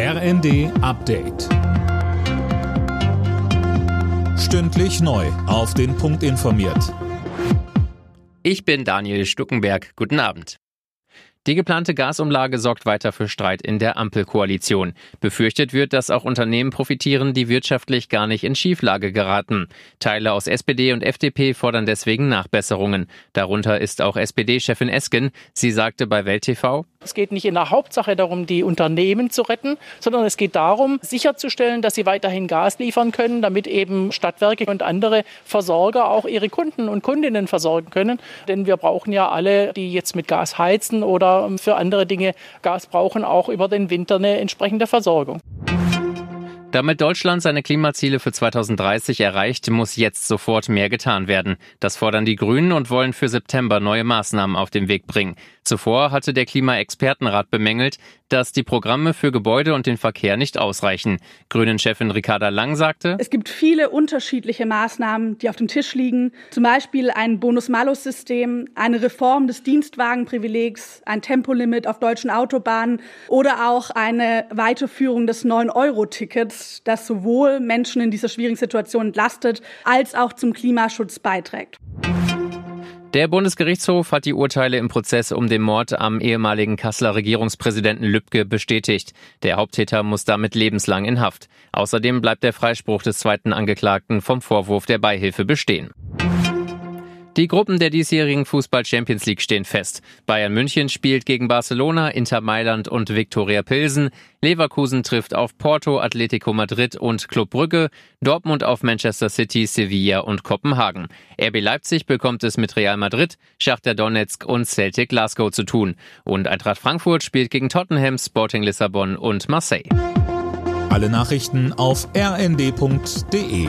RND Update. Stündlich neu. Auf den Punkt informiert. Ich bin Daniel Stuckenberg. Guten Abend. Die geplante Gasumlage sorgt weiter für Streit in der Ampelkoalition. Befürchtet wird, dass auch Unternehmen profitieren, die wirtschaftlich gar nicht in Schieflage geraten. Teile aus SPD und FDP fordern deswegen Nachbesserungen. Darunter ist auch SPD-Chefin Esken. Sie sagte bei Welt TV, es geht nicht in der Hauptsache darum, die Unternehmen zu retten, sondern es geht darum, sicherzustellen, dass sie weiterhin Gas liefern können, damit eben Stadtwerke und andere Versorger auch ihre Kunden und Kundinnen versorgen können. Denn wir brauchen ja alle, die jetzt mit Gas heizen oder für andere Dinge Gas brauchen, auch über den Winter eine entsprechende Versorgung. Damit Deutschland seine Klimaziele für 2030 erreicht, muss jetzt sofort mehr getan werden. Das fordern die Grünen und wollen für September neue Maßnahmen auf den Weg bringen. Zuvor hatte der Klimaexpertenrat bemängelt, dass die Programme für Gebäude und den Verkehr nicht ausreichen. Grünen-Chefin Ricarda Lang sagte, Es gibt viele unterschiedliche Maßnahmen, die auf dem Tisch liegen. Zum Beispiel ein Bonus-Malus-System, eine Reform des Dienstwagenprivilegs, ein Tempolimit auf deutschen Autobahnen oder auch eine Weiterführung des 9-Euro-Tickets, das sowohl Menschen in dieser schwierigen Situation entlastet als auch zum Klimaschutz beiträgt. Der Bundesgerichtshof hat die Urteile im Prozess um den Mord am ehemaligen Kasseler Regierungspräsidenten Lübcke bestätigt. Der Haupttäter muss damit lebenslang in Haft. Außerdem bleibt der Freispruch des zweiten Angeklagten vom Vorwurf der Beihilfe bestehen. Die Gruppen der diesjährigen Fußball Champions League stehen fest. Bayern München spielt gegen Barcelona, Inter Mailand und Viktoria Pilsen. Leverkusen trifft auf Porto, Atletico Madrid und Club Brügge. Dortmund auf Manchester City, Sevilla und Kopenhagen. RB Leipzig bekommt es mit Real Madrid, Schachter Donetsk und Celtic Glasgow zu tun. Und Eintracht Frankfurt spielt gegen Tottenham, Sporting Lissabon und Marseille. Alle Nachrichten auf rnd.de